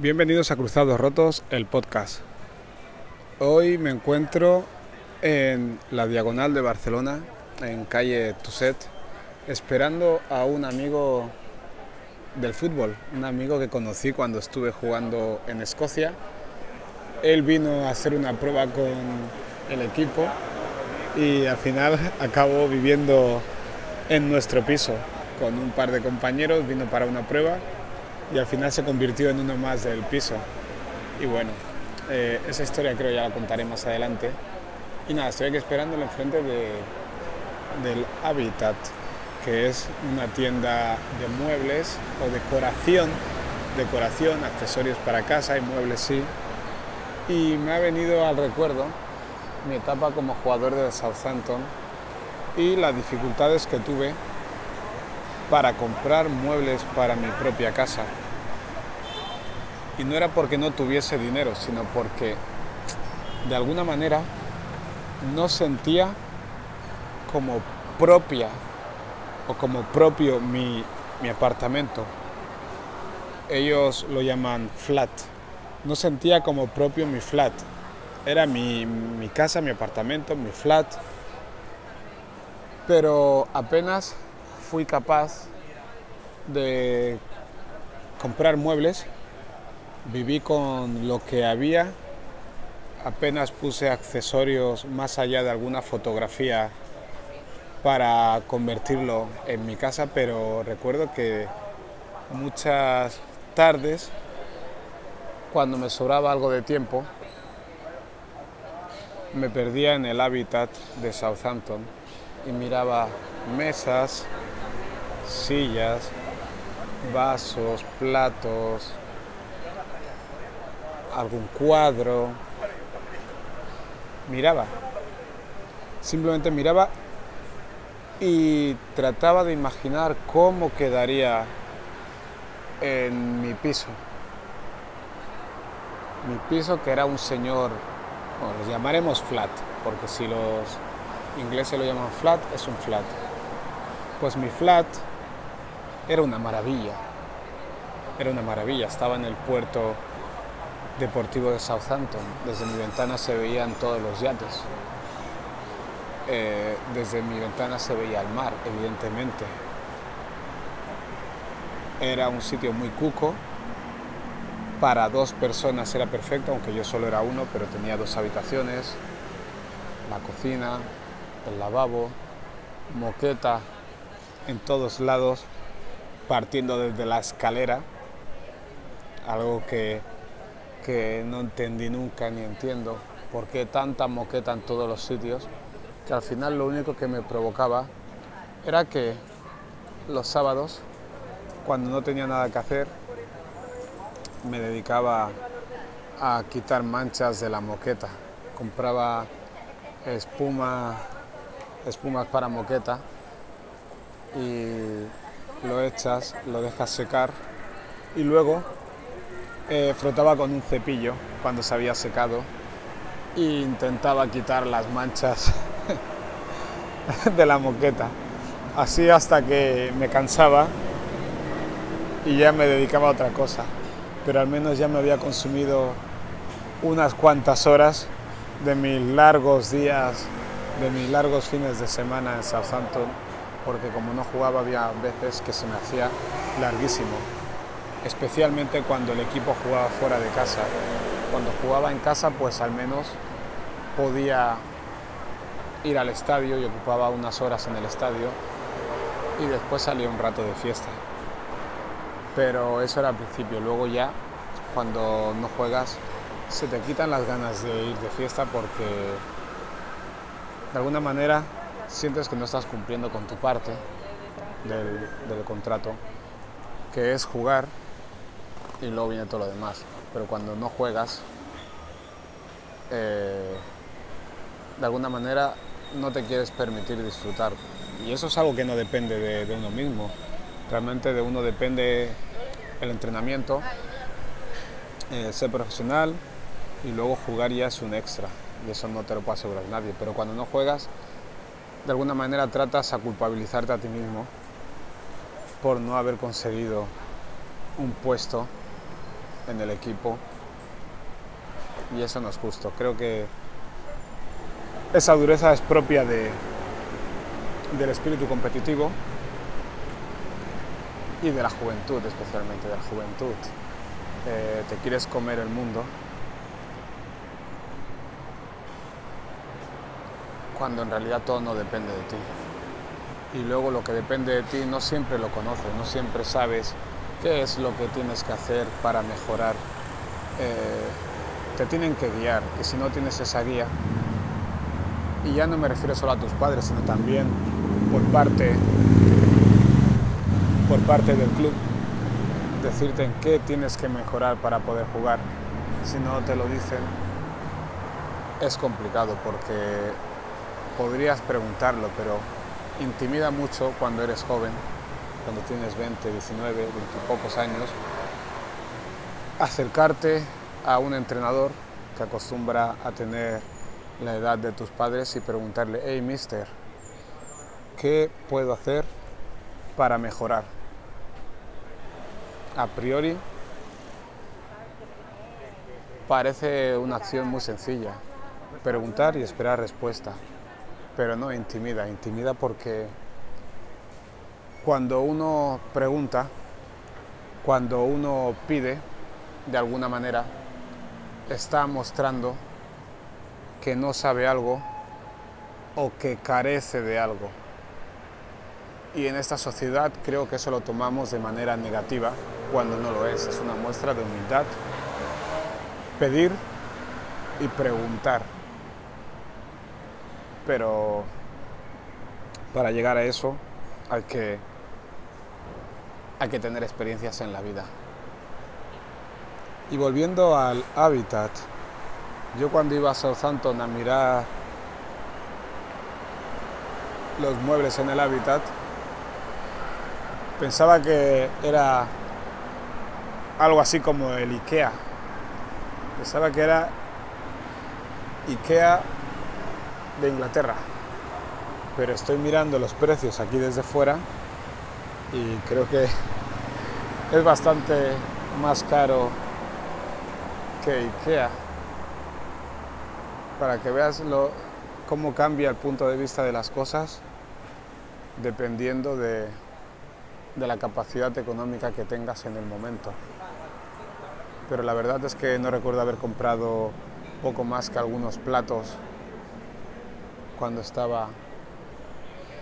Bienvenidos a Cruzados Rotos, el podcast. Hoy me encuentro en la diagonal de Barcelona, en calle Tuset, esperando a un amigo del fútbol, un amigo que conocí cuando estuve jugando en Escocia. Él vino a hacer una prueba con el equipo y al final acabó viviendo en nuestro piso con un par de compañeros, vino para una prueba y al final se convirtió en uno más del piso. Y bueno, eh, esa historia creo ya la contaré más adelante. Y nada, estoy aquí esperándolo enfrente de, del Habitat, que es una tienda de muebles o decoración, decoración, accesorios para casa y muebles sí. Y me ha venido al recuerdo mi etapa como jugador de Southampton y las dificultades que tuve para comprar muebles para mi propia casa. Y no era porque no tuviese dinero, sino porque de alguna manera no sentía como propia o como propio mi, mi apartamento. Ellos lo llaman flat. No sentía como propio mi flat. Era mi, mi casa, mi apartamento, mi flat. Pero apenas fui capaz de comprar muebles, viví con lo que había, apenas puse accesorios más allá de alguna fotografía para convertirlo en mi casa, pero recuerdo que muchas tardes, cuando me sobraba algo de tiempo, me perdía en el hábitat de Southampton y miraba mesas, sillas, vasos, platos, algún cuadro. Miraba, simplemente miraba y trataba de imaginar cómo quedaría en mi piso. Mi piso que era un señor, bueno, los llamaremos flat, porque si los ingleses lo llaman flat, es un flat. Pues mi flat era una maravilla, era una maravilla, estaba en el puerto deportivo de Southampton, desde mi ventana se veían todos los yates, eh, desde mi ventana se veía el mar, evidentemente. Era un sitio muy cuco, para dos personas era perfecto, aunque yo solo era uno, pero tenía dos habitaciones, la cocina, el lavabo, moqueta en todos lados, partiendo desde la escalera, algo que, que no entendí nunca ni entiendo, por qué tanta moqueta en todos los sitios, que al final lo único que me provocaba era que los sábados, cuando no tenía nada que hacer, me dedicaba a quitar manchas de la moqueta. Compraba espuma espumas para moqueta y lo echas, lo dejas secar y luego eh, frotaba con un cepillo cuando se había secado e intentaba quitar las manchas de la moqueta. Así hasta que me cansaba y ya me dedicaba a otra cosa. Pero al menos ya me había consumido unas cuantas horas de mis largos días de mis largos fines de semana en Southampton, porque como no jugaba había veces que se me hacía larguísimo, especialmente cuando el equipo jugaba fuera de casa. Cuando jugaba en casa, pues al menos podía ir al estadio y ocupaba unas horas en el estadio y después salía un rato de fiesta. Pero eso era al principio, luego ya cuando no juegas se te quitan las ganas de ir de fiesta porque de alguna manera sientes que no estás cumpliendo con tu parte del, contrato, que es jugar y luego viene todo lo demás. Pero cuando no juegas, eh, de alguna manera no te quieres permitir disfrutar. Y eso es algo que no depende de, uno mismo. Realmente de uno depende el entrenamiento, eh, ser profesional y luego jugar ya es un extra y eso no te lo puede asegurar nadie. Pero cuando no juegas, de alguna manera tratas a culpabilizarte a ti mismo por no haber conseguido un puesto en el equipo y eso no es justo. Creo que esa dureza es propia de, del espíritu competitivo y de la juventud, especialmente de la juventud. Eh, te quieres comer el mundo cuando en realidad todo no depende de ti. Y luego lo que depende de ti no siempre lo conoces, no siempre sabes qué es lo que tienes que hacer para mejorar. Eh, te tienen que guiar y si no tienes esa guía, y ya no me refiero solo a tus padres, sino también por parte, por parte del club, decirte en qué tienes que mejorar para poder jugar. Si no te lo dicen, es complicado porque podrías preguntarlo, pero intimida mucho cuando eres joven, cuando tienes 20, 19, 20 y pocos años, acercarte a un entrenador que acostumbra a tener la edad de tus padres y preguntarle, hey mister, ¿qué puedo hacer para mejorar? A priori parece una acción muy sencilla, preguntar y esperar respuesta, pero no intimida, intimida porque cuando uno pregunta, cuando uno pide, de alguna manera, está mostrando que no sabe algo o que carece de algo. Y en esta sociedad creo que eso lo tomamos de manera negativa cuando no lo es. Es una muestra de humildad. Pedir y preguntar. Pero para llegar a eso hay que, hay que tener experiencias en la vida. Y volviendo al hábitat, yo cuando iba a Southampton a mirar los muebles en el hábitat, pensaba que era algo así como el IKEA. Pensaba que era IKEA de Inglaterra. Pero estoy mirando los precios aquí desde fuera y creo que es bastante más caro que IKEA. Para que veas lo, cómo cambia el punto de vista de las cosas dependiendo de, de la capacidad económica que tengas en el momento. Pero la verdad es que no recuerdo haber comprado poco más que algunos platos cuando estaba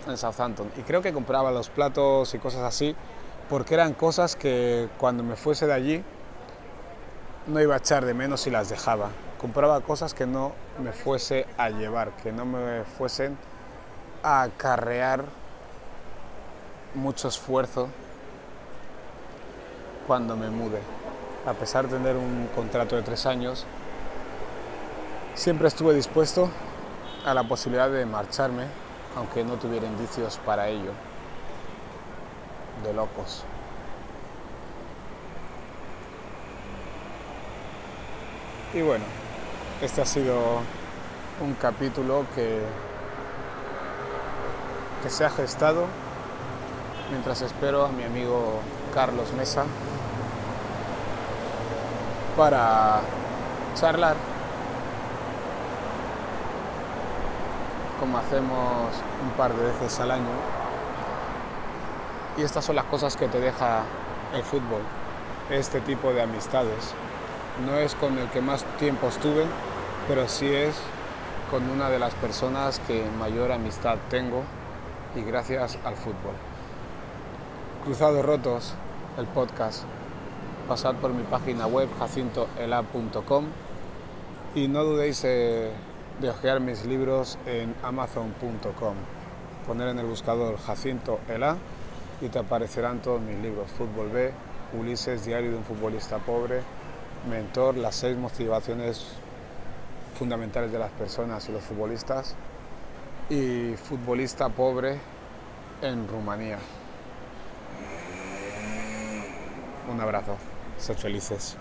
en Southampton. Y creo que compraba los platos y cosas así porque eran cosas que cuando me fuese de allí no iba a echar de menos si las dejaba. Compraba cosas que no me fuese a llevar, que no me fuesen a acarrear mucho esfuerzo cuando me mude. A pesar de tener un contrato de tres años, siempre estuve dispuesto a la posibilidad de marcharme, aunque no tuviera indicios para ello. De locos. Y bueno, este ha sido un capítulo que, que se ha gestado mientras espero a mi amigo Carlos Mesa para charlar como hacemos un par de veces al año y estas son las cosas que te deja el fútbol, este tipo de amistades no es con el que más tiempo estuve, pero sí es con una de las personas que mayor amistad tengo y gracias al fútbol. Cruzados Rotos, el podcast. Pasad por mi página web jacintoela.com y no dudéis de ojear mis libros en amazon.com. Poner en el buscador Jacinto Ela y te aparecerán todos mis libros. Fútbol B, Ulises, Diario de un futbolista pobre, mentor, las seis motivaciones fundamentales de las personas y los futbolistas y futbolista pobre en Rumanía. Un abrazo, sed felices.